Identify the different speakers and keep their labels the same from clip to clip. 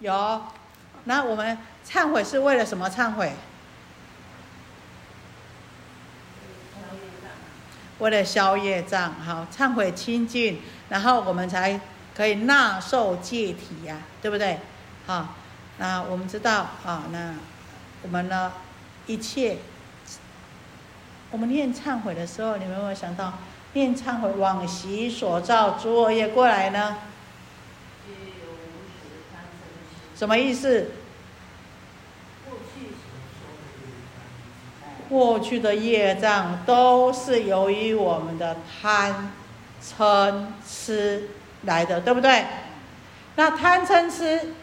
Speaker 1: 有。那我们忏悔是为了什么忏悔？为了消业障，好，忏悔清净，然后我们才可以纳受戒体呀，对不对？好，那我们知道啊，那我们呢，一切，我们念忏悔的时候，你们有没有想到，念忏悔往昔所造诸恶业过来呢？什么意思？过去的业障都是由于我们的贪、嗔、痴来的，对不对？那贪嗔痴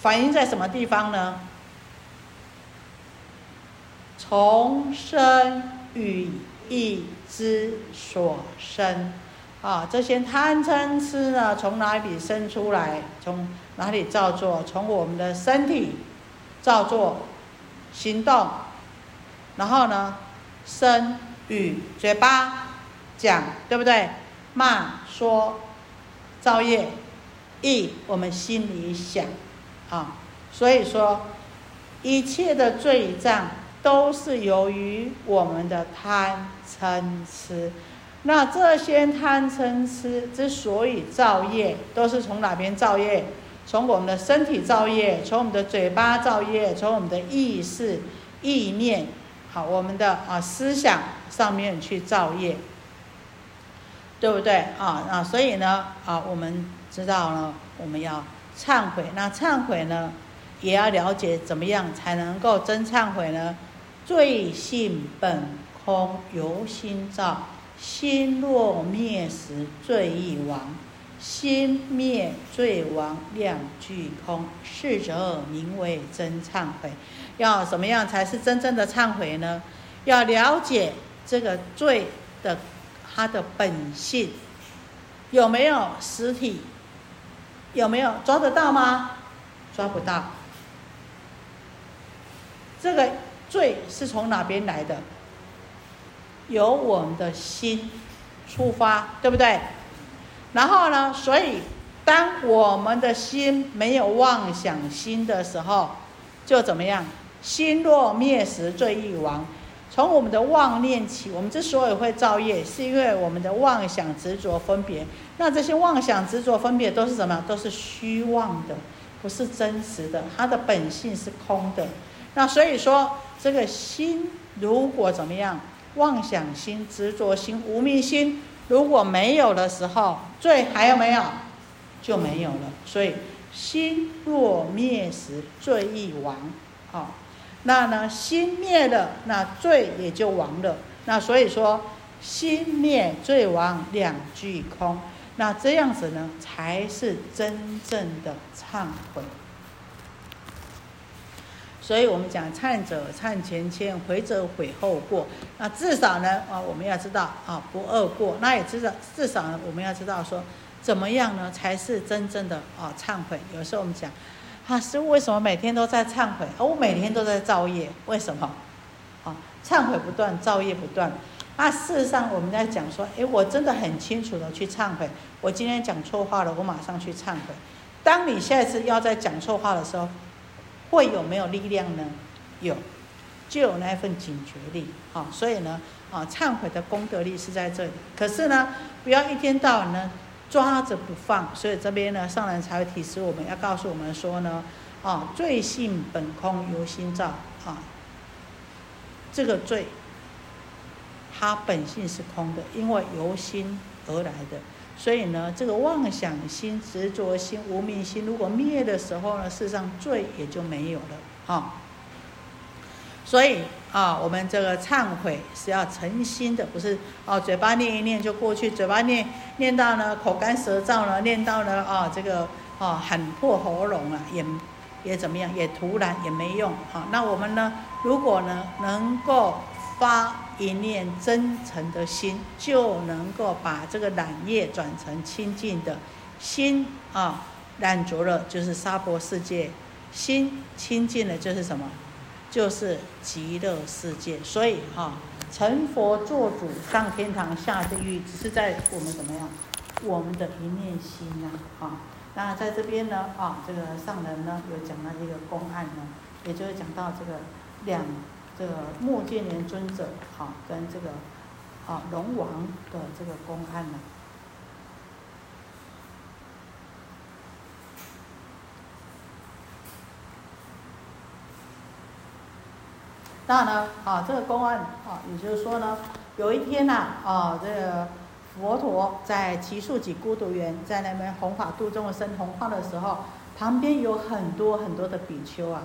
Speaker 1: 反映在什么地方呢？从生与意之所生，啊，这些贪嗔痴呢，从哪里生出来？从哪里造作？从我们的身体造作行动。然后呢，身语嘴巴讲，对不对？骂说造业，意我们心里想，啊，所以说一切的罪障都是由于我们的贪嗔痴。那这些贪嗔痴之所以造业，都是从哪边造业？从我们的身体造业，从我们的嘴巴造业，从我们的意识意念。好，我们的啊思想上面去造业，对不对啊？那所以呢啊，我们知道呢，我们要忏悔。那忏悔呢，也要了解怎么样才能够真忏悔呢？罪性本空，由心造。心若灭时，罪亦亡。心灭罪亡，两俱空。是者名为真忏悔。要怎么样才是真正的忏悔呢？要了解这个罪的它的本性，有没有实体？有没有抓得到吗？抓不到。这个罪是从哪边来的？由我们的心出发，对不对？然后呢？所以当我们的心没有妄想心的时候，就怎么样？心若灭时，罪亦亡。从我们的妄念起，我们之所以会造业，是因为我们的妄想执着分别。那这些妄想执着分别都是什么？都是虚妄的，不是真实的。它的本性是空的。那所以说，这个心如果怎么样？妄想心、执着心、无明心如果没有的时候，罪还有没有？就没有了。所以心若灭时，罪亦亡。好。那呢，心灭了，那罪也就亡了。那所以说，心灭罪亡两俱空。那这样子呢，才是真正的忏悔。所以我们讲忏者忏前愆，悔者悔后过。那至少呢，啊，我们要知道啊，不贰过。那也知道，至少呢，我们要知道说，怎么样呢，才是真正的啊忏悔。有时候我们讲。啊，师傅为什么每天都在忏悔？啊，我每天都在造业，为什么？啊，忏悔不断，造业不断。那，事实上我们在讲说，哎，我真的很清楚的去忏悔。我今天讲错话了，我马上去忏悔。当你下一次要再讲错话的时候，会有没有力量呢？有，就有那一份警觉力。好，所以呢，啊，忏悔的功德力是在这里。可是呢，不要一天到晚呢。抓着不放，所以这边呢，上人才会提示我们要告诉我们说呢，啊，罪性本空，由心造啊。这个罪，它本性是空的，因为由心而来的，所以呢，这个妄想心、执着心、无明心，如果灭的时候呢，事实上罪也就没有了啊。所以啊，我们这个忏悔是要诚心的，不是哦，嘴巴念一念就过去，嘴巴念念到呢口干舌燥了，念到呢啊这个啊喊破喉咙了，也也怎么样，也突然也没用啊。那我们呢，如果呢能够发一念真诚的心，就能够把这个染业转成清净的心。啊，染浊了就是娑婆世界，心清净了就是什么？就是极乐世界，所以哈，成佛做主上天堂下地狱，只是在我们怎么样，我们的一念心呐，啊，那在这边呢，啊，这个上人呢有讲到一个公案呢，也就是讲到这个两这个目犍连尊者，好，跟这个啊龙王的这个公案呢。那呢，啊，这个公案啊，也就是说呢，有一天呐，啊，这个佛陀在奇树几孤独园，在那边弘法度众生弘化的时候，旁边有很多很多的比丘啊。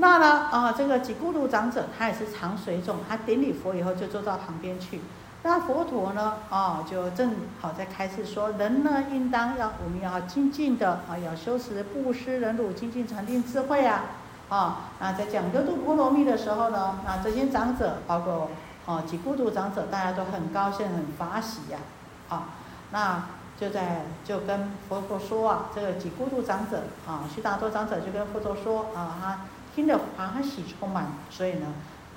Speaker 1: 那呢，啊，这个几孤独长者他也是常随众，他顶礼佛以后就坐到旁边去。那佛陀呢，啊，就正好在开示说，人呢应当要我们要精进的啊，要修持布施、忍辱、精进、禅定、智慧啊。啊，那在讲六度波罗蜜的时候呢，那这些长者，包括哦几孤独长者，大家都很高兴、很发喜呀。啊，那就在就跟佛陀说啊，这个几孤独长者啊，须达多长者就跟佛陀说啊，他听得欢喜充满，所以呢，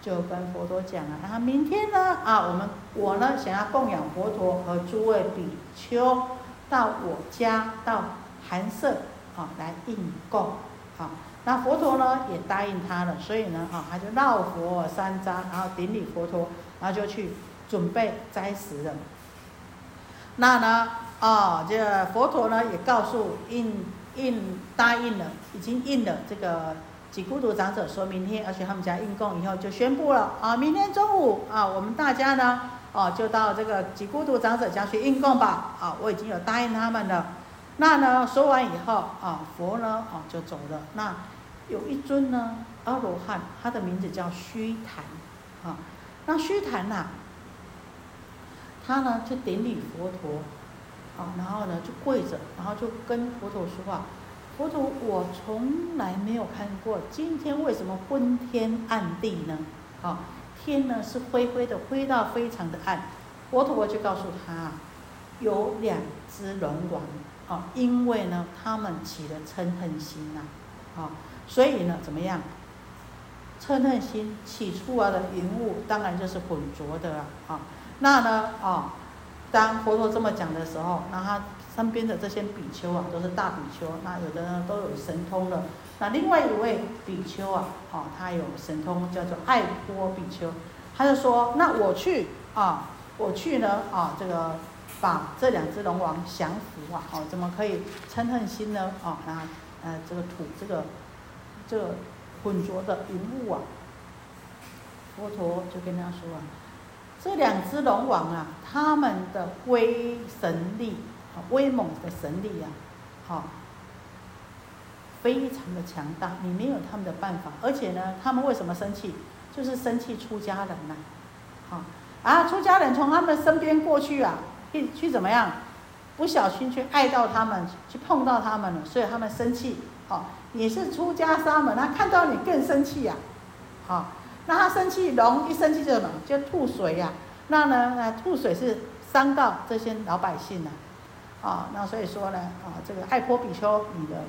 Speaker 1: 就跟佛陀讲了，那明天呢，啊，我们我呢想要供养佛陀和诸位比丘到我家到寒舍啊来应供，啊。那佛陀呢也答应他了，所以呢，啊，他就绕佛三匝，然后顶礼佛陀，然后就去准备斋食了。那呢，啊，这佛陀呢也告诉应应答应了，已经应了这个几孤独长者，说明天要去他们家应供以后，就宣布了啊，明天中午啊，我们大家呢，啊，就到这个几孤独长者家去应供吧。啊，我已经有答应他们了。那呢，说完以后，啊，佛呢，啊，就走了。那有一尊呢，阿罗汉，他的名字叫须檀，啊，那须檀呐，他呢就顶礼佛陀，啊，然后呢就跪着，然后就跟佛陀说话，佛陀，我从来没有看过，今天为什么昏天暗地呢？啊，天呢是灰灰的，灰到非常的暗，佛陀就告诉他，有两只龙王，啊，因为呢他们起了嗔恨心呐，啊。所以呢，怎么样？嗔恨心起出来的云雾，当然就是浑浊的了啊。那呢，啊，当佛陀这么讲的时候，那他身边的这些比丘啊，都是大比丘。那有的呢都有神通了。那另外一位比丘啊，哦，他有神通，叫做爱波比丘。他就说：“那我去啊，我去呢啊，这个把这两只龙王降服啊，哦，怎么可以嗔恨心呢？哦，那呃，这个土这个。”这个浑浊的云雾啊，佛陀就跟他说啊，这两只龙王啊，他们的威神力威猛的神力啊，好，非常的强大，你没有他们的办法。而且呢，他们为什么生气？就是生气出家人呐，好，啊，出家人从他们身边过去啊，去去怎么样？不小心去爱到他们，去碰到他们了，所以他们生气，好。你是出家沙门，他看到你更生气呀，好，那他生气，龙一生气就什么？就吐水呀。那呢，那吐水是伤到这些老百姓了，啊，啊那所以说呢，啊，这个爱坡比丘，你的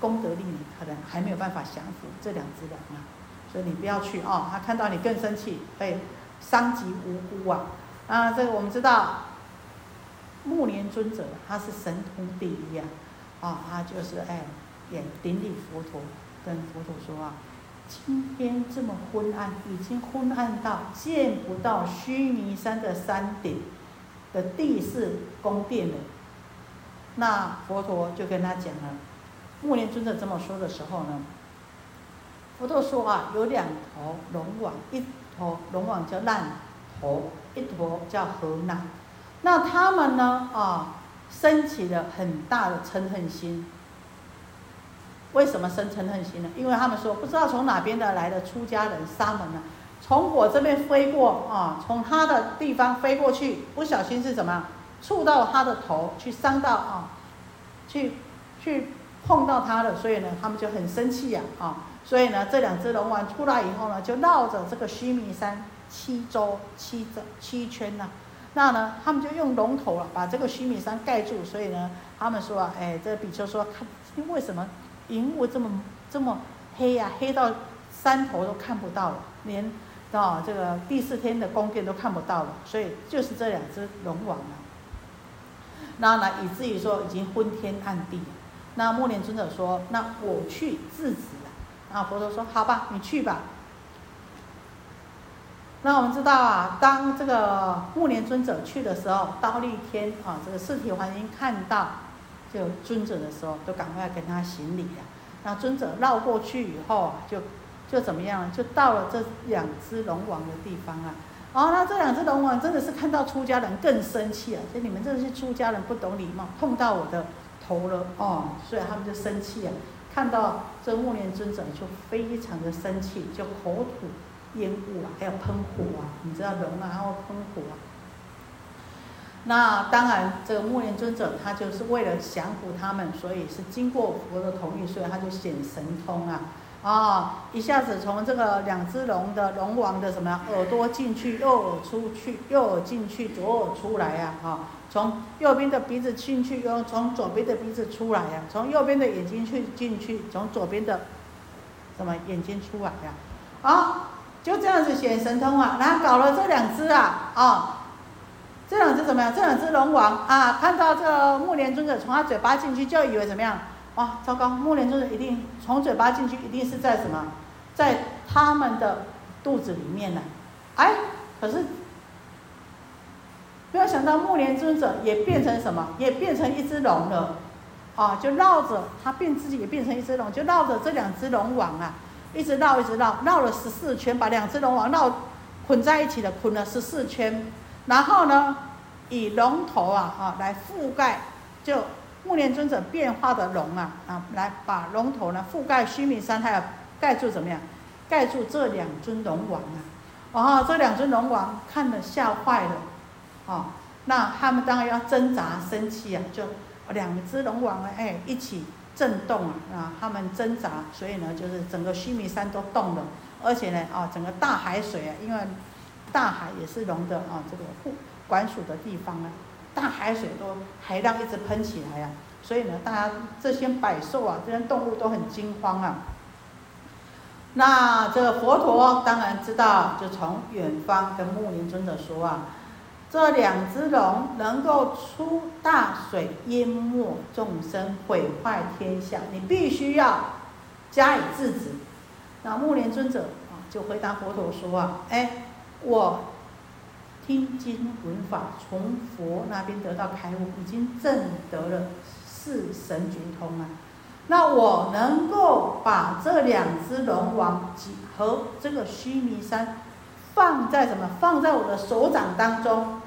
Speaker 1: 功德力可能还没有办法降服这两只狼啊，所以你不要去啊，他看到你更生气，会伤及无辜啊。啊，这个我们知道，木莲尊者他是神通第一啊，啊，他就是哎。也顶礼佛陀，跟佛陀说啊，今天这么昏暗，已经昏暗到见不到须弥山的山顶的地势宫殿了。那佛陀就跟他讲了，木莲尊者这么说的时候呢，佛陀说啊，有两头龙王，一头龙王叫烂头，一头叫河南。那他们呢啊，升起了很大的嗔恨心。为什么生嗔恨心呢？因为他们说不知道从哪边的来的出家人沙门呢，从我这边飞过啊，从他的地方飞过去，不小心是什么？触到他的头，去伤到啊，去去碰到他的，所以呢，他们就很生气呀啊，所以呢，这两只龙王出来以后呢，就绕着这个须弥山七周七周七圈呐，那呢，他们就用龙头啊把这个须弥山盖住，所以呢，他们说啊，哎，这比丘说看为什么？云雾这么这么黑呀，黑到山头都看不到了，连啊这个第四天的宫殿都看不到了，所以就是这两只龙王啊。那来，以至于说已经昏天暗地。那木莲尊者说：“那我去制止了。”然后佛陀说：“好吧，你去吧。”那我们知道啊，当这个木莲尊者去的时候，刀立天啊，这个四体环音看到这个尊者的时候，都赶快跟他行礼了。那尊者绕过去以后啊，就就怎么样？就到了这两只龙王的地方啊。哦，那这两只龙王真的是看到出家人更生气啊！就你们这些出家人不懂礼貌，碰到我的头了哦，所以他们就生气啊。看到这木莲尊者就非常的生气，就口吐烟雾啊，还有喷火啊。你知道龙啊，还会喷火啊。那当然，这个木莲尊者他就是为了降服他们，所以是经过佛的同意，所以他就显神通啊。啊！一下子从这个两只龙的龙王的什么耳朵进去，右耳出去，右耳进去，左耳出来呀！啊，从右边的鼻子进去，又从左边的鼻子出来呀！从右边的眼睛去进去，从左边的什么眼睛出来呀？啊，就这样子显神通啊！然后搞了这两只啊，啊，这两只怎么样？这两只龙王啊，看到这个木莲尊者从他嘴巴进去，就以为怎么样？哇，糟糕！木莲尊者一定从嘴巴进去，一定是在什么，在他们的肚子里面呢？哎，可是没有想到木莲尊者也变成什么？也变成一只龙了，啊，就绕着他变自己也变成一只龙，就绕着这两只龙王啊，一直绕一直绕，绕了十四圈，把两只龙王绕捆在一起的，捆了十四圈，然后呢，以龙头啊啊来覆盖，就。木莲尊者变化的龙啊啊，来把龙头呢覆盖须弥山，还有盖住怎么样？盖住这两尊龙王啊！哦，这两尊龙王看了吓坏了，哦，那他们当然要挣扎生气啊，就两只龙王呢，哎，一起震动啊啊，他们挣扎，所以呢，就是整个须弥山都动了，而且呢，啊，整个大海水啊，因为大海也是龙的啊这个护管属的地方啊。大海水都海浪一直喷起来呀，所以呢，大家这些百兽啊，这些动物都很惊慌啊。那这个佛陀当然知道，就从远方跟木林尊者说啊，这两只龙能够出大水淹没众生，毁坏天下，你必须要加以制止。那木莲尊者啊，就回答佛陀说啊，哎，我。听经闻法，从佛那边得到开悟，已经证得了四神觉通啊。那我能够把这两只龙王及和这个须弥山放在什么？放在我的手掌当中，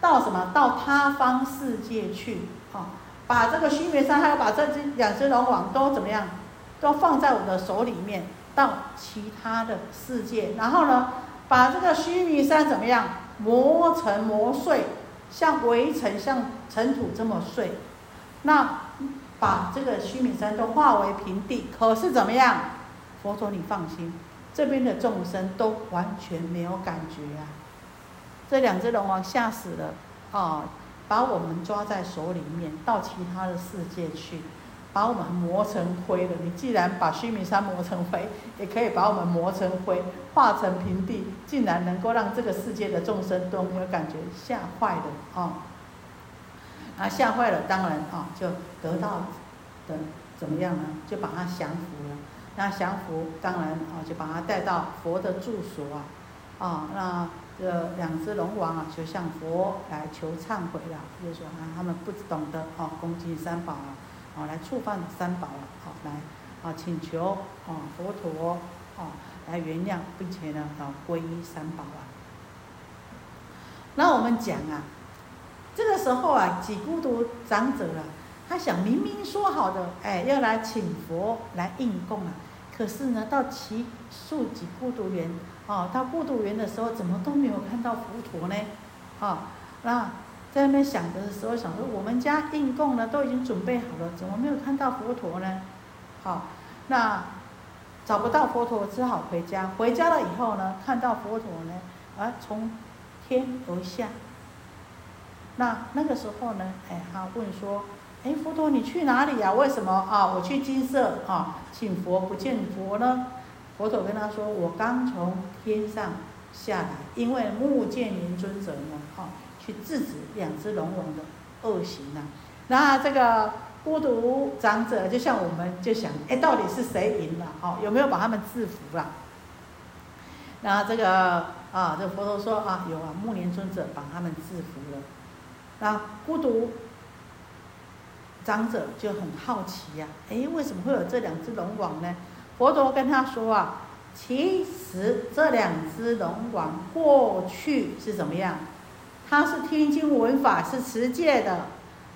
Speaker 1: 到什么？到他方世界去啊！把这个须弥山还有把这只两只龙王都怎么样？都放在我的手里面，到其他的世界。然后呢，把这个须弥山怎么样？磨成磨碎，像围城、像尘土这么碎，那把这个须弥山都化为平地。可是怎么样？佛陀，你放心，这边的众生都完全没有感觉啊。这两只龙王吓死了啊，把我们抓在手里面，到其他的世界去。把我们磨成灰了。你既然把须弥山磨成灰，也可以把我们磨成灰，化成平地，竟然能够让这个世界的众生都没有感觉，吓坏了啊！啊，吓坏了，当然啊，就得到的怎么样呢？就把他降服了。那降服，当然啊，就把他带到佛的住所啊。啊，那这两只龙王啊，就向佛来求忏悔了，就说啊，他们不懂得啊，恭敬三宝啊。啊，来触犯三宝了，好来，啊，请求啊佛陀啊来原谅，并且呢啊皈依三宝啊。那我们讲啊，这个时候啊，几孤独长者啊，他想明明说好的，哎，要来请佛来应供啊，可是呢，到其数几孤独园，哦，到孤独园的时候，怎么都没有看到佛陀呢？啊，那。在那边想的时候，想说我们家应供呢都已经准备好了，怎么没有看到佛陀呢？好，那找不到佛陀，只好回家。回家了以后呢，看到佛陀呢，啊，从天而下。那那个时候呢，哎，他问说，哎，佛陀你去哪里呀？为什么啊？我去金色啊，请佛不见佛呢？佛陀跟他说，我刚从天上下来，因为目犍连尊者呢，哈。去制止两只龙王的恶行啊。那这个孤独长者，就像我们就想，哎，到底是谁赢了？哦，有没有把他们制服了？那这个啊，这佛陀说啊，有啊，木莲尊者把他们制服了。那孤独长者就很好奇呀，哎，为什么会有这两只龙王呢？佛陀跟他说啊，其实这两只龙王过去是怎么样？他是听经闻法，是持戒的，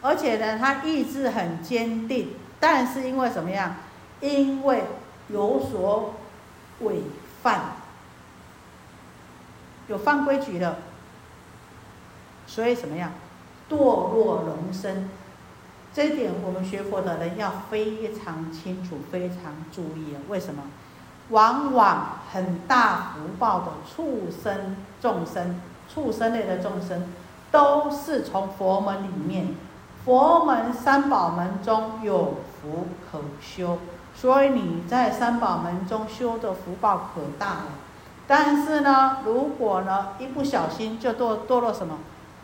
Speaker 1: 而且呢，他意志很坚定，但是因为什么样？因为有所违犯。有犯规矩的，所以怎么样，堕落龙身，这一点我们学佛的人要非常清楚、非常注意！为什么？往往很大福报的畜生众生、畜生类的众生，都是从佛门里面，佛门三宝门中有福可修，所以你在三宝门中修的福报可大了。但是呢，如果呢一不小心就堕堕落什么，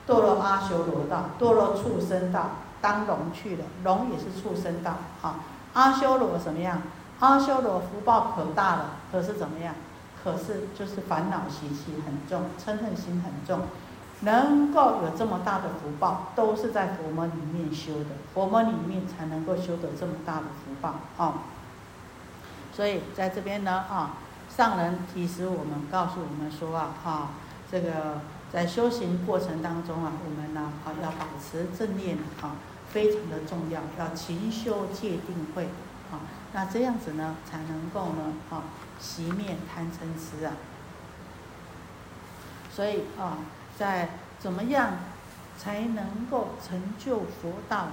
Speaker 1: 堕落阿修罗道，堕落畜生道，当龙去了，龙也是畜生道，哈，阿修罗什么样？阿修罗福报可大了，可是怎么样？可是就是烦恼习气很重，嗔恨心很重，能够有这么大的福报，都是在佛门里面修的，佛门里面才能够修得这么大的福报啊。所以在这边呢，啊。上人提示我们，告诉我们说啊，哈，这个在修行过程当中啊，我们呢，啊，要保持正念啊，非常的重要，要勤修戒定慧，啊，那这样子呢，才能够呢，啊，熄灭贪嗔痴啊。所以啊，在怎么样才能够成就佛道，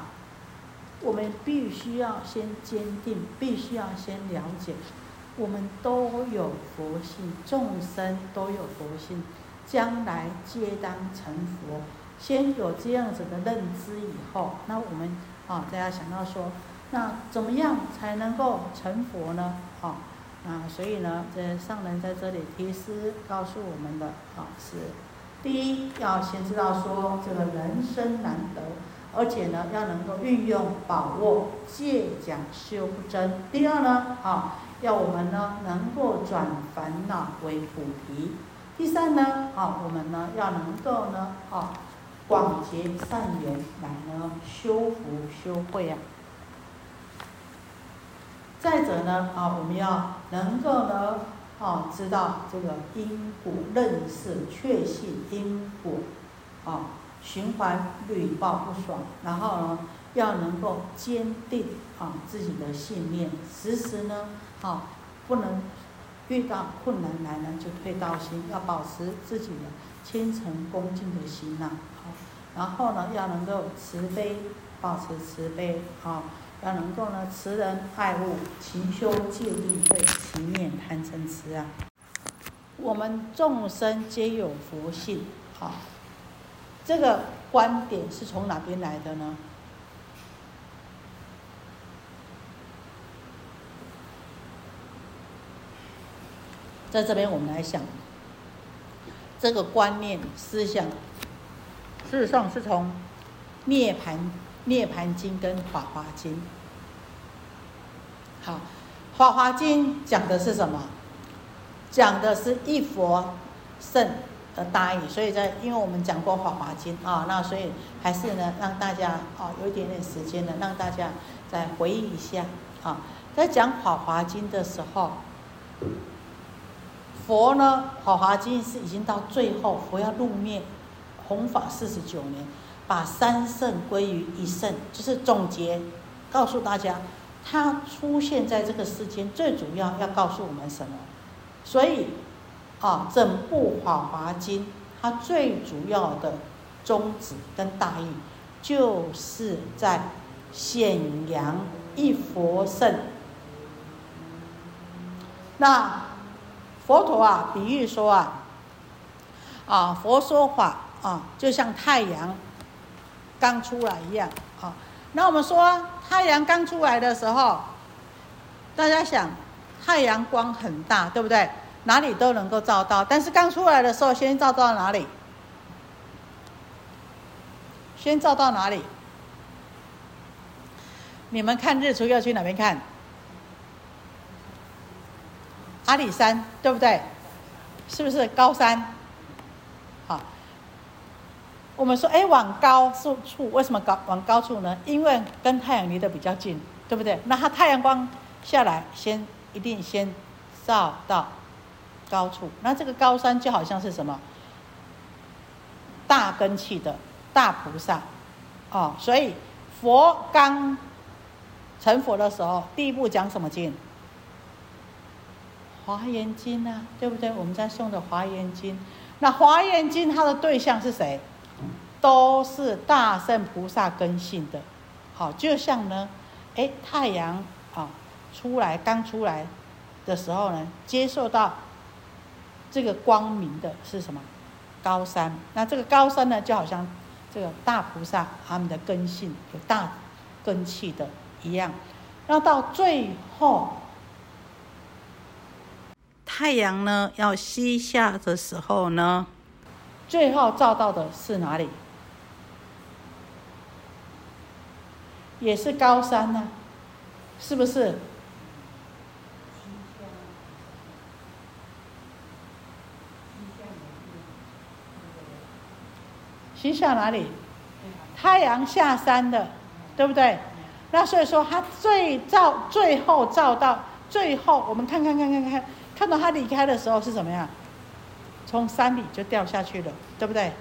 Speaker 1: 我们必须要先坚定，必须要先了解。我们都有佛性，众生都有佛性，将来皆当成佛。先有这样子的认知以后，那我们啊，大家想到说，那怎么样才能够成佛呢？啊，那所以呢，这上人在这里提示告诉我们的啊，是第一要先知道说，这个人生难得，而且呢，要能够运用把握，借讲修真。第二呢，啊。要我们呢能够转烦恼为菩提。第三呢，啊，我们呢要能够呢，啊，广结善缘来呢修福修慧啊。再者呢，啊，我们要能够呢，啊，知道这个因果，认识确信因果，啊，循环屡报不爽，然后呢，要能够坚定啊自己的信念，时时呢。好，不能遇到困难来呢就退道心，要保持自己的虔诚恭敬的心呐。好，然后呢，要能够慈悲，保持慈悲。好，要能够呢，慈人爱物，勤修戒律慧，勤念贪嗔痴啊。我们众生皆有佛性。好，这个观点是从哪边来的呢？在这边，我们来想这个观念思想，事实上是从《涅盘涅盘经》跟《法华经》。好，《法华经》讲的是什么？讲的是一佛圣的大义。所以在因为我们讲过《法华经》啊，那所以还是呢，让大家啊有一点点时间呢，让大家再回忆一下啊，在讲《法华经》的时候。佛呢，《法华经》是已经到最后，佛要入灭，弘法四十九年，把三圣归于一圣，就是总结，告诉大家，他出现在这个世间，最主要要告诉我们什么？所以，啊，整部《法华经》它最主要的宗旨跟大意，就是在显扬一佛圣。那。佛陀啊，比喻说啊，啊，佛说法啊，就像太阳刚出来一样啊。那我们说太阳刚出来的时候，大家想，太阳光很大，对不对？哪里都能够照到。但是刚出来的时候，先照到哪里？先照到哪里？你们看日出要去哪边看？阿里山，对不对？是不是高山？我们说，哎，往高处处，为什么高往高处呢？因为跟太阳离得比较近，对不对？那它太阳光下来，先一定先照到高处。那这个高山就好像是什么？大根器的大菩萨，哦，所以佛刚成佛的时候，第一步讲什么经？华严经啊，对不对？我们在诵的华严经，那华严经它的对象是谁？都是大圣菩萨根性的。好，就像呢，哎，太阳啊出来刚出来的时候呢，接受到这个光明的是什么？高山。那这个高山呢，就好像这个大菩萨他们的根性有大根气的一样。那到最后。太阳呢要西下的时候呢，最后照到的是哪里？也是高山呢，是不是？西下哪里？太阳下山的，对不对？那所以说，它最照最后照到最后，我们看看看看看。看到他离开的时候是怎么样？从山里就掉下去了，对不对？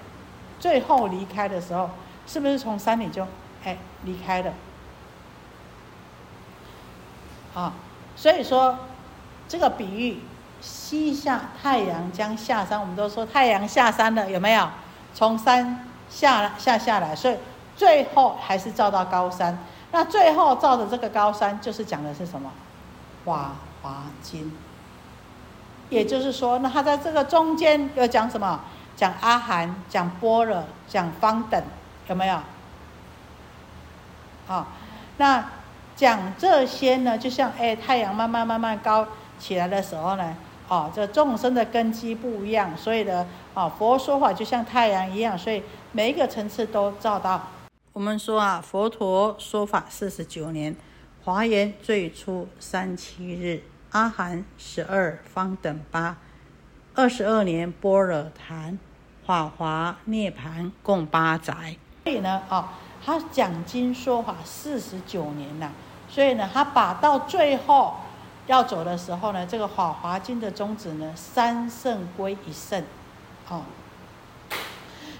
Speaker 1: 最后离开的时候，是不是从山里就哎离开了？啊，所以说这个比喻，西下太阳将下山，我们都说太阳下山了，有没有？从山下下下来，所以最后还是照到高山。那最后照的这个高山，就是讲的是什么？华华经。也就是说，那他在这个中间又讲什么？讲阿含，讲般若，讲方等，有没有？好，那讲这些呢，就像哎，太阳慢慢慢慢高起来的时候呢，哦，这众生的根基不一样，所以呢，哦，佛说法就像太阳一样，所以每一个层次都照到。我们说啊，佛陀说法四十九年，华严最初三七日。阿含十二方等八，二十二年般若谈，法华涅盘共八载。所以呢，哦，他讲经说法四十九年了。所以呢，他把到最后要走的时候呢，这个法华经的宗旨呢，三圣归一圣，哦，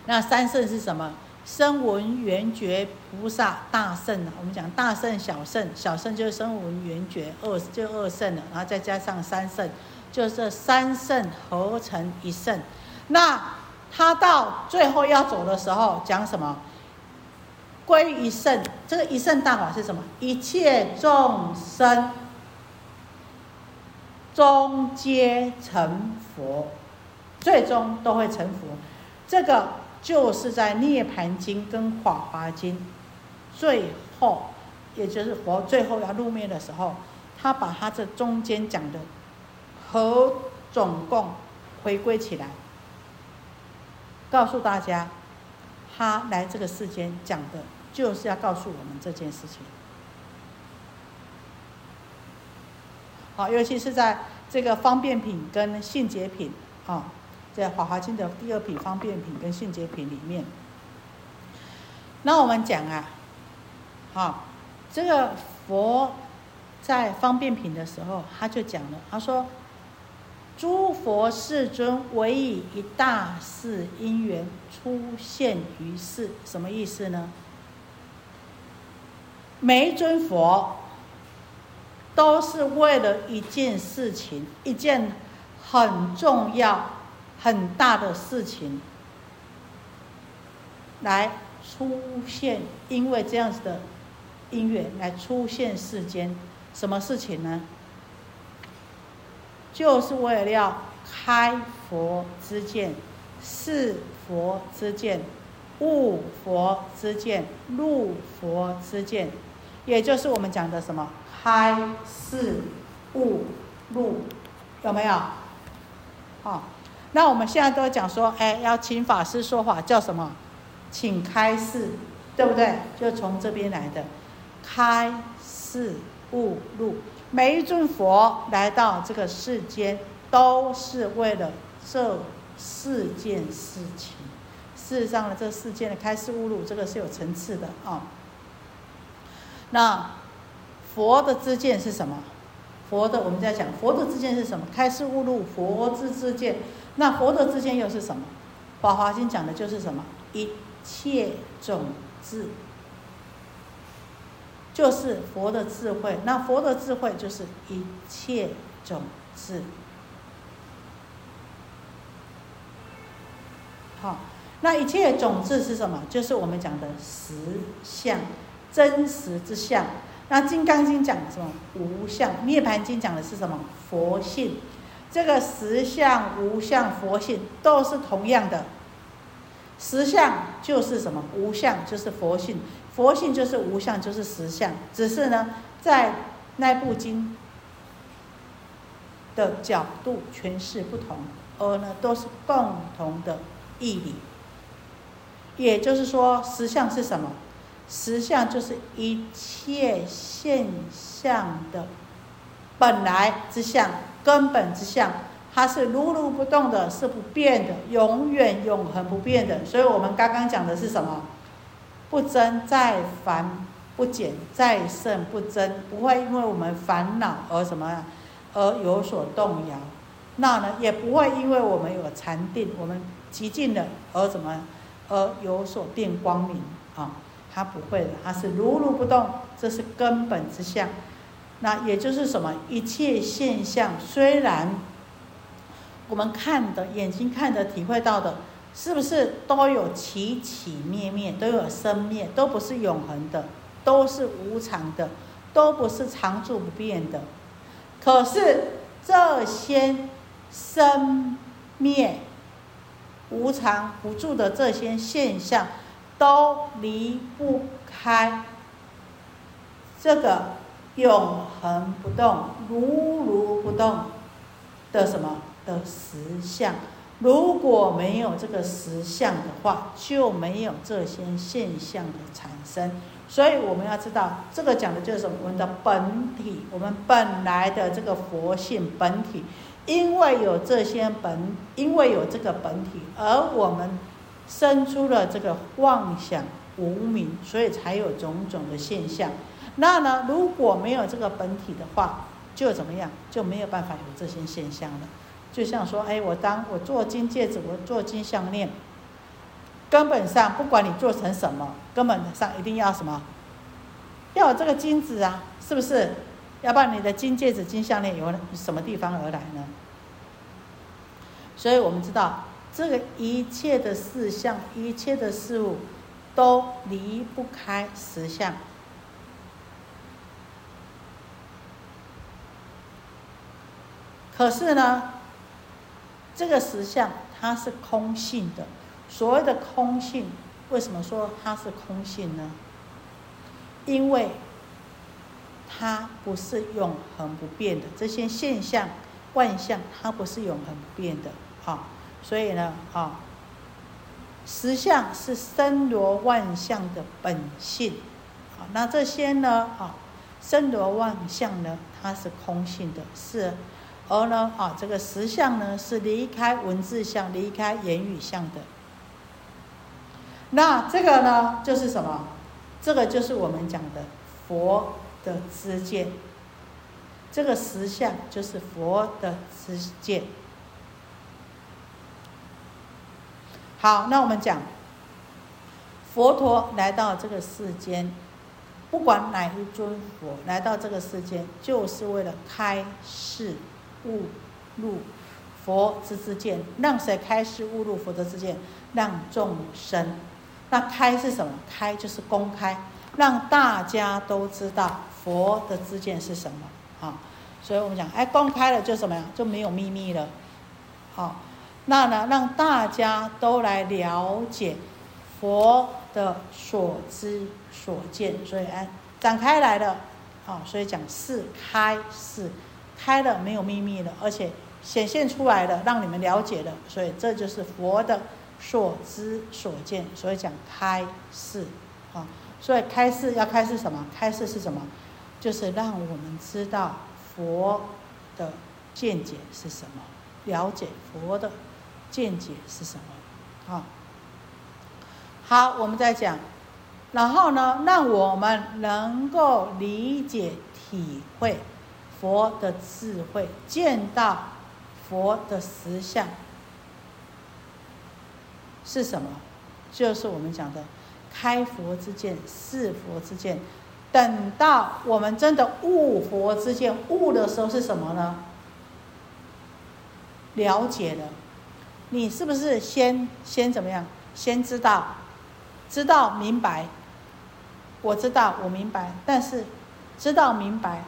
Speaker 1: 那三圣是什么？声闻缘觉菩萨大圣我们讲大圣小圣，小圣就是声闻缘觉二就二圣了，然后再加上三圣，就是三圣合成一圣。那他到最后要走的时候讲什么？归一圣，这个一圣大法是什么？一切众生终皆成佛，最终都会成佛。这个。就是在《涅盘经》跟《法华经》最后，也就是佛最后要入灭的时候，他把他这中间讲的和总共回归起来，告诉大家，他来这个世间讲的就是要告诉我们这件事情。好，尤其是在这个方便品跟性解品啊。在《法华经》的第二品方便品跟性解品里面，那我们讲啊，好，这个佛在方便品的时候，他就讲了，他说：“诸佛世尊唯以一大事因缘出现于世，什么意思呢？每一尊佛都是为了一件事情，一件很重要。”很大的事情来出现，因为这样子的因缘来出现世间，什么事情呢？就是为了要开佛之见、示佛之见、悟佛之见、入佛之见，也就是我们讲的什么开、示、悟、入，有没有？好。那我们现在都讲说，哎，要请法师说法，叫什么？请开示，对不对？就从这边来的。开示悟入。每一尊佛来到这个世间，都是为了这四件事情。事实上呢，这四件的开示悟入，这个是有层次的啊。那佛的知见是什么？佛的我们在讲佛的知见是什么？开示悟入，佛之知见。那佛的知见又是什么？《宝华经》讲的就是什么？一切种智，就是佛的智慧。那佛的智慧就是一切种智。好，那一切种智是什么？就是我们讲的实相。真实之相，那《金刚经》讲什么？无相。《涅盘经》讲的是什么？佛性。这个实相、无相、佛性都是同样的。实相就是什么？无相就是佛性，佛性就是无相，就是实相。只是呢，在那部经的角度诠释不同，而呢，都是共同的义理。也就是说，实相是什么？实相就是一切现象的本来之相、根本之相，它是如如不动的，是不变的，永远永恒不变的。所以我们刚刚讲的是什么？不增再烦，不减再胜不增，不会因为我们烦恼而什么而有所动摇。那呢，也不会因为我们有禅定，我们极尽了而怎么而有所变光明啊。它不会的，它是如如不动，这是根本之相。那也就是什么？一切现象虽然我们看的眼睛看的、体会到的，是不是都有起起灭灭，都有生灭，都不是永恒的，都是无常的，都不是常住不变的。可是这些生灭、无常不住的这些现象。都离不开这个永恒不动、如如不动的什么的实相。如果没有这个实相的话，就没有这些现象的产生。所以我们要知道，这个讲的就是我们的本体，我们本来的这个佛性本体，因为有这些本，因为有这个本体，而我们。生出了这个妄想无明，所以才有种种的现象。那呢，如果没有这个本体的话，就怎么样？就没有办法有这些现象了。就像说，哎，我当我做金戒指，我做金项链，根本上不管你做成什么，根本上一定要什么，要有这个金子啊，是不是？要不然你的金戒指、金项链由什么地方而来呢？所以我们知道。这个一切的事项，一切的事物，都离不开实相。可是呢，这个实相它是空性的。所谓的空性，为什么说它是空性呢？因为它不是永恒不变的。这些现象、万象，它不是永恒不变的。好。所以呢，啊，实相是森罗万象的本性，啊，那这些呢，啊，森罗万象呢，它是空性的，是，而呢，啊，这个实相呢，是离开文字相、离开言语相的。那这个呢，就是什么？这个就是我们讲的佛的知见。这个实相就是佛的知见。好，那我们讲，佛陀来到这个世间，不管哪一尊佛来到这个世间，就是为了开示悟入佛之之见，让谁开示悟入佛的之见？让众生。那开是什么？开就是公开，让大家都知道佛的之见是什么啊。所以我们讲，哎，公开了就什么呀？就没有秘密了，好。那呢，让大家都来了解佛的所知所见，所以哎，展开来了，啊，所以讲是开是开了，没有秘密了，而且显现出来了，让你们了解了，所以这就是佛的所知所见，所以讲开示，啊，所以开示要开是什么？开示是什么？就是让我们知道佛的见解是什么，了解佛的见解是什么。啊，好，我们再讲，然后呢，让我们能够理解、体会佛的智慧，见到佛的实相是什么？就是我们讲的开佛之见、是佛之见。等到我们真的悟佛之见，悟的时候是什么呢？了解了，你是不是先先怎么样？先知道，知道明白。我知道，我明白，但是知道明白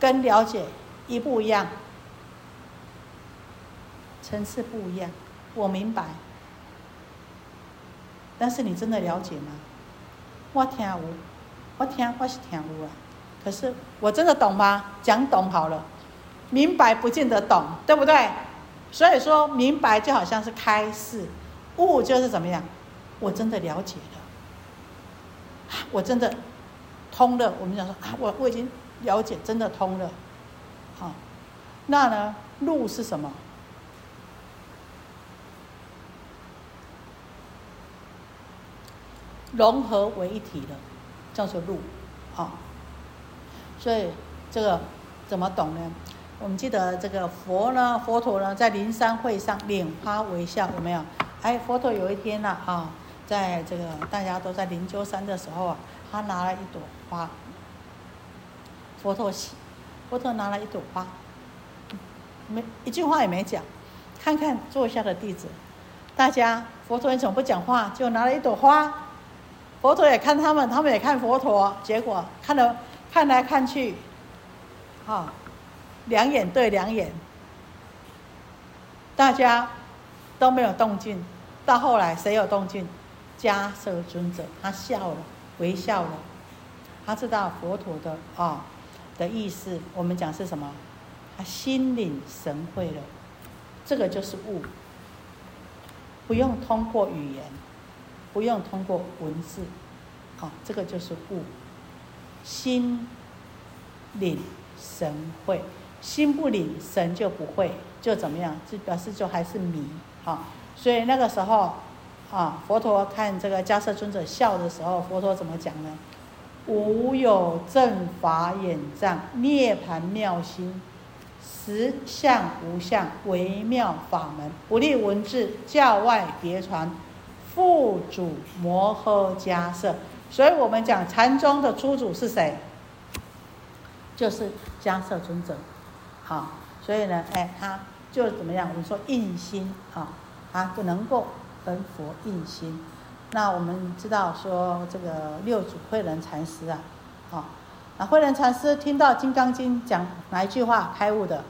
Speaker 1: 跟了解一不一样，层次不一样。我明白，但是你真的了解吗？我听无。我听，我是听有啊，可是我真的懂吗？讲懂好了，明白不见得懂，对不对？所以说明白就好像是开示，悟就是怎么样？我真的了解了，我真的通了。我们讲说啊，我我已经了解，真的通了。好，那呢？路是什么？融合为一体了。叫做路，好，所以这个怎么懂呢？我们记得这个佛呢，佛陀呢，在灵山会上拈花微笑，有没有？哎，佛陀有一天呢，啊，在这个大家都在灵鹫山的时候啊，他拿了一朵花，佛陀，佛陀拿了一朵花，没一句话也没讲，看看坐下的弟子，大家佛陀你怎么不讲话？就拿了一朵花。佛陀也看他们，他们也看佛陀，结果看了看来看去，啊，两眼对两眼，大家都没有动静。到后来谁有动静？迦摄尊者他笑了，微笑了，他知道佛陀的啊的意思。我们讲是什么？他心领神会了，这个就是悟，不用通过语言。不用通过文字，好，这个就是悟。心领神会，心不领神就不会，就怎么样？就表示就还是迷，好。所以那个时候，啊，佛陀看这个迦摄尊者笑的时候，佛陀怎么讲呢？无有正法眼障，涅盘妙心，实相无相，微妙法门，不立文字，教外别传。父祖摩诃迦摄，所以我们讲禅宗的初祖是谁？就是迦摄尊者。好，所以呢，哎，他就怎么样？我们说印心啊，他就能够跟佛印心。那我们知道说这个六祖慧能禅师啊，好，那慧能禅师听到《金刚经》讲哪一句话开悟的？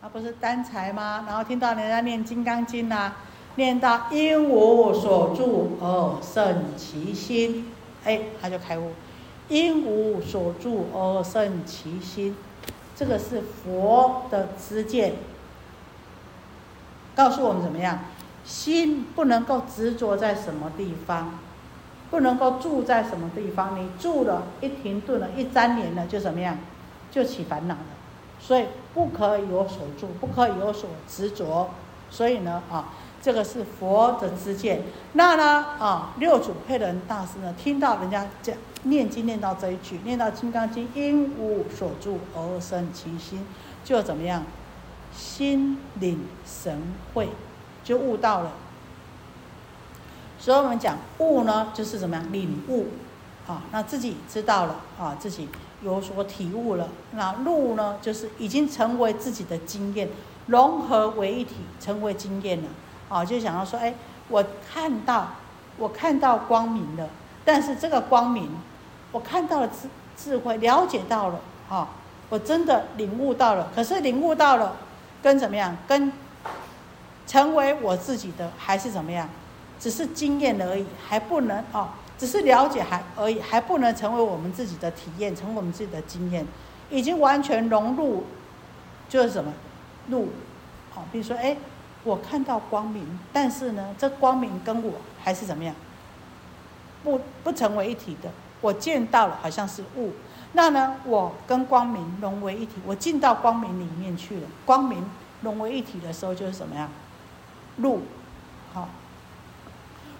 Speaker 1: 他不是单才吗？然后听到人家念《金刚经》呐。念到因无所住而生其心，哎，他就开悟。因无所住而生其心，这个是佛的知见，告诉我们怎么样？心不能够执着在什么地方，不能够住在什么地方。你住了一停顿了，一粘连了，就怎么样？就起烦恼了。所以不可以有所住，不可以有所执着。所以呢，啊。这个是佛的知见，那呢啊，六祖慧能大师呢，听到人家讲念经念到这一句，念到《金刚经》，因无所住而生其心，就怎么样，心领神会，就悟到了。所以我们讲悟呢，就是怎么样领悟，啊，那自己知道了啊，自己有所体悟了。那路呢，就是已经成为自己的经验，融合为一体，成为经验了。啊，就想要说，哎，我看到，我看到光明了，但是这个光明，我看到了智智慧，了解到了，哈，我真的领悟到了。可是领悟到了，跟怎么样？跟成为我自己的还是怎么样？只是经验而已，还不能哦，只是了解还而已，还不能成为我们自己的体验，成为我们自己的经验，已经完全融入，就是什么入，好，比如说，哎。我看到光明，但是呢，这光明跟我还是怎么样？不不成为一体的。我见到了，好像是雾。那呢，我跟光明融为一体，我进到光明里面去了。光明融为一体的时候，就是什么呀？路，好。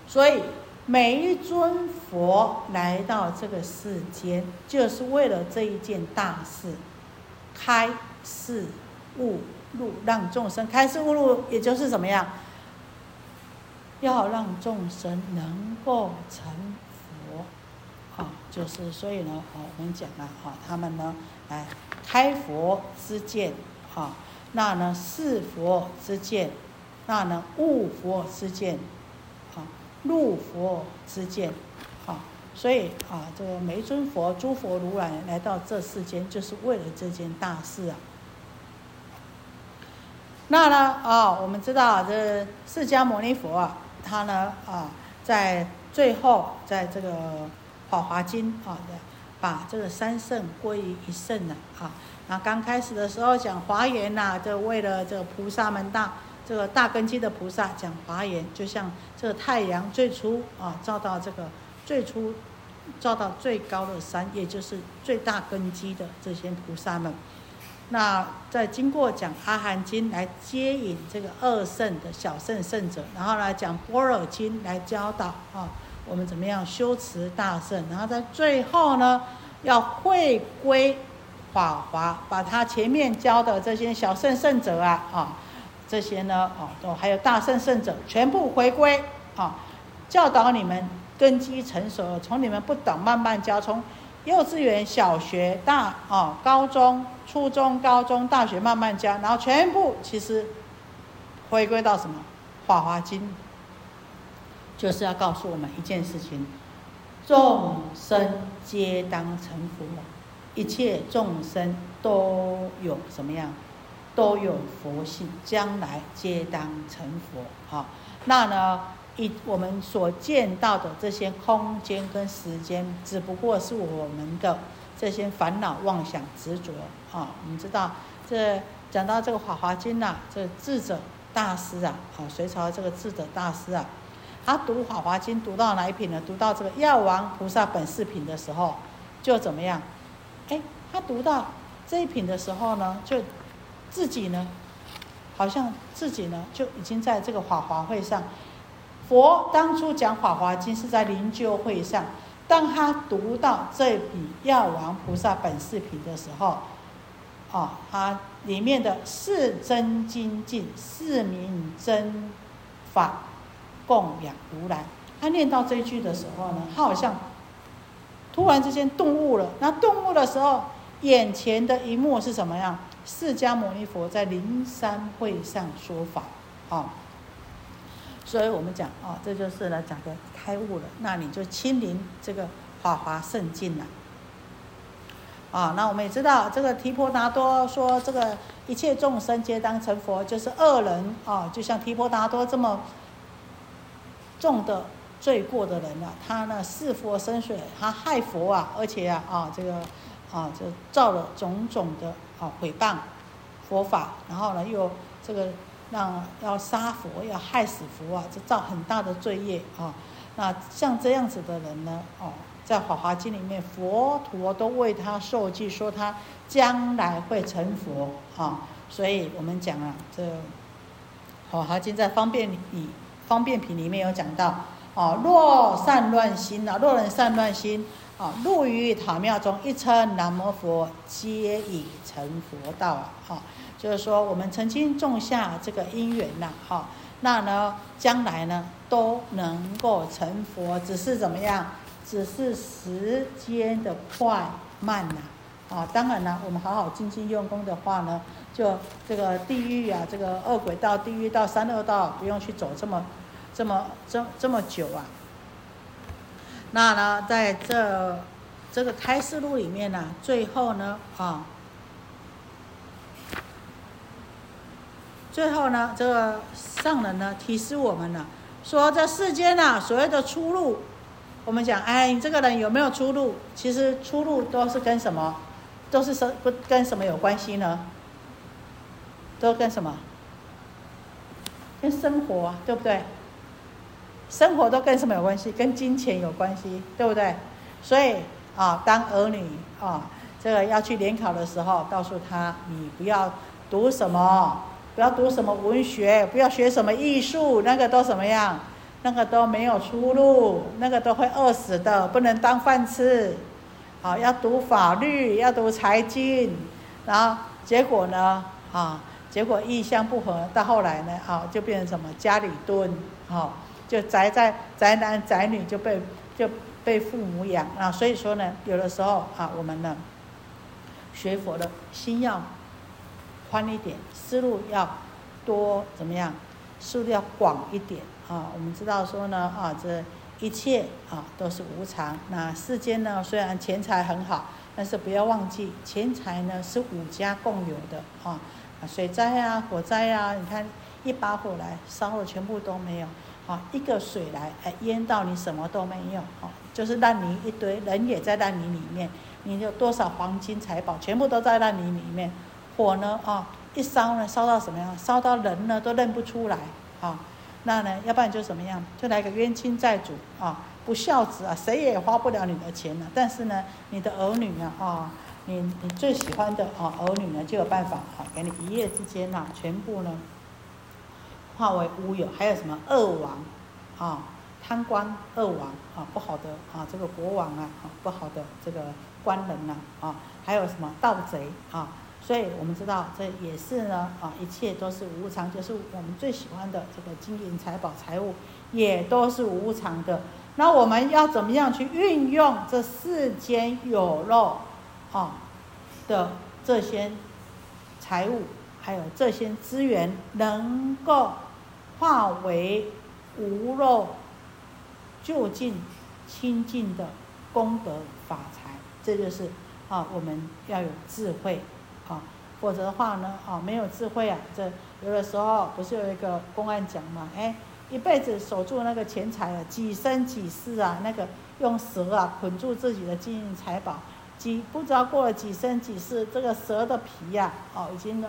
Speaker 1: 所以每一尊佛来到这个世间，就是为了这一件大事，开示悟路，让众生开示悟路，也就是怎么样？要让众生能够成，就是所以呢，啊，我们讲了，啊，他们呢，哎开佛之见，哈，那呢是佛之见，那呢悟佛之见，啊，入佛之见，啊，所以啊，这个每尊佛、诸佛如来来到这世间，就是为了这件大事啊。那呢，啊，我们知道这释迦牟尼佛啊。他呢啊，在最后，在这个《法华经》啊，把这个三圣归于一圣了啊。那刚开始的时候讲华严呐，就为了这个菩萨们大这个大根基的菩萨讲华严，就像这个太阳最初啊照到这个最初照到最高的山，也就是最大根基的这些菩萨们。那再经过讲《阿含经》来接引这个二圣的小圣圣者，然后来讲《般若经》来教导啊，我们怎么样修持大圣，然后在最后呢，要回归法华，把他前面教的这些小圣圣者啊啊，这些呢啊都还有大圣圣者全部回归啊，教导你们根基成熟，从你们不懂慢慢教，从幼稚园、小学、大啊高中。初中、高中、大学慢慢教，然后全部其实回归到什么？《法华经》就是要告诉我们一件事情：众生皆当成佛，一切众生都有什么样？都有佛性，将来皆当成佛。好，那呢？一我们所见到的这些空间跟时间，只不过是我们的。这些烦恼、妄想、执着啊，我们知道，这讲到这个《法华经》呐，这智者大师啊，啊，隋朝这个智者大师啊，他读《法华经》读到哪一品呢？读到这个药王菩萨本事品的时候，就怎么样？哎，他读到这一品的时候呢，就自己呢，好像自己呢，就已经在这个法华会上，佛当初讲《法华经》是在灵鹫会上。当他读到这笔药王菩萨本事品的时候，啊，他里面的四真精进、四名真法供养如来，他念到这句的时候呢，他好像突然之间顿悟了。那顿悟的时候，眼前的一幕是什么样？释迦牟尼佛在灵山会上说法，啊。所以我们讲哦，这就是呢讲的开悟了，那你就亲临这个法华圣境了。啊，那我们也知道这个提婆达多说，这个一切众生皆当成佛，就是恶人啊，就像提婆达多这么重的罪过的人了，他呢是佛生水，他害佛啊，而且啊啊这个啊就造了种种的啊毁谤佛法，然后呢又这个。让要杀佛，要害死佛啊，这造很大的罪业啊。那像这样子的人呢，哦，在《法华经》里面，佛陀都为他受记，说他将来会成佛啊。所以我们讲啊，这《法华经》在方便你方便品里面有讲到，哦，若善乱心啊，若人善乱心啊，入于塔庙中，一称南无佛，皆已成佛道啊，哈。就是说，我们曾经种下这个因缘呐，哈，那呢，将来呢都能够成佛，只是怎么样？只是时间的快慢呐，啊，当然了，我们好好精进用功的话呢，就这个地狱啊，这个恶鬼道、地狱道、三恶道，不用去走这么、这么、这这么久啊。那呢，在这这个开示录里面呢，最后呢，啊。最后呢，这个上人呢提示我们了，说这世间呢，所谓的出路，我们讲，哎，你这个人有没有出路？其实出路都是跟什么，都是生不跟什么有关系呢？都跟什么？跟生活，对不对？生活都跟什么有关系？跟金钱有关系，对不对？所以啊，当儿女啊，这个要去联考的时候，告诉他，你不要读什么，不要读什么文学，不要学什么艺术，那个都什么样？那个都没有出路，那个都会饿死的，不能当饭吃。好，要读法律，要读财经，然后结果呢？啊，结果意向不合，到后来呢？啊，就变成什么家里蹲，好，就宅在宅男宅女就被就被父母养啊。所以说呢，有的时候啊，我们呢学佛的心要宽一点，思路要多怎么样？思路要广一点。啊，我们知道说呢，啊，这一切啊都是无常。那世间呢，虽然钱财很好，但是不要忘记，钱财呢是五家共有的啊。水灾啊，火灾啊，你看一把火来烧了，全部都没有。啊，一个水来，哎，淹到你什么都没有。啊，就是烂泥一堆，人也在烂泥里面。你有多少黄金财宝，全部都在烂泥里面。火呢，啊，一烧呢，烧到什么样？烧到人呢都认不出来。啊。那呢？要不然就怎么样？就来个冤亲债主啊，不孝子啊，谁也花不了你的钱了。但是呢，你的儿女呢啊，你你最喜欢的啊儿女呢，就有办法啊，给你一夜之间呐，全部呢化为乌有。还有什么恶王啊，贪官恶王啊，不好的啊，这个国王啊，啊不好的这个官人呐啊，还有什么盗贼啊？所以我们知道，这也是呢啊，一切都是无常，就是我们最喜欢的这个金银财宝财物，也都是无常的。那我们要怎么样去运用这世间有肉啊的这些财物，还有这些资源，能够化为无肉就近清净的功德法财？这就是啊，我们要有智慧。啊，否则的话呢，啊，没有智慧啊，这有的时候不是有一个公案讲嘛，哎，一辈子守住那个钱财啊，几生几世啊，那个用蛇啊捆住自己的金银财宝，几不知道过了几生几世，这个蛇的皮呀，哦，已经呢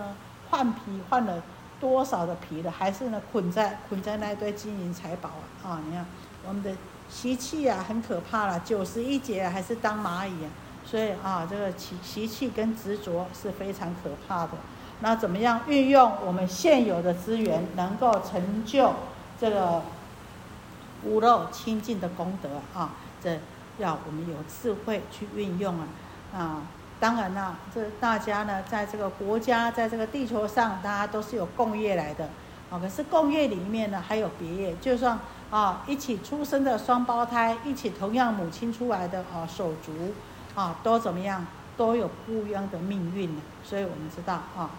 Speaker 1: 换皮换了多少的皮了，还是呢捆在捆在那堆金银财宝啊，啊，你看我们的习气啊，很可怕了，九十一劫还是当蚂蚁啊。所以啊，这个习习气跟执着是非常可怕的。那怎么样运用我们现有的资源，能够成就这个无肉清净的功德啊？这要我们有智慧去运用啊！啊，当然啦，这大家呢，在这个国家，在这个地球上，大家都是有共业来的啊。可是共业里面呢，还有别业，就算啊，一起出生的双胞胎，一起同样母亲出来的啊，手足。啊，都怎么样？都有不一样的命运。所以我们知道啊，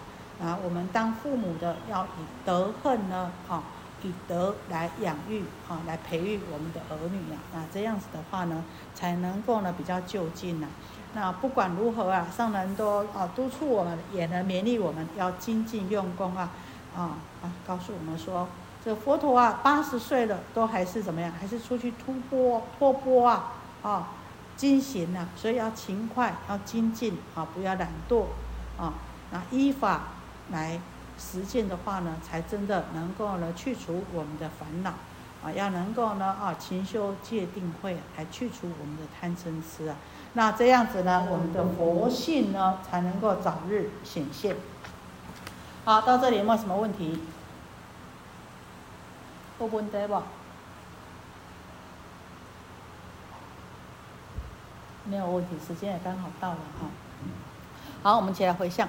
Speaker 1: 啊，我们当父母的要以德恨呢，啊，以德来养育啊，来培育我们的儿女啊。那这样子的话呢，才能够呢比较就近呐。那不管如何啊，上人都啊督促我们，也能勉励我们要精进用功啊，啊啊，告诉我们说，这佛陀啊，八十岁了都还是怎么样？还是出去突波托波啊，啊。精行呐，所以要勤快，要精进啊，不要懒惰啊。那依法来实践的话呢，才真的能够呢去除我们的烦恼啊。要能够呢啊勤修戒定慧，来去除我们的贪嗔痴啊。那这样子呢，我们的佛性呢才能够早日显现。好，到这里有没有什么问题？有问题不？没有问题，时间也刚好到了哈。好，我们起来回向，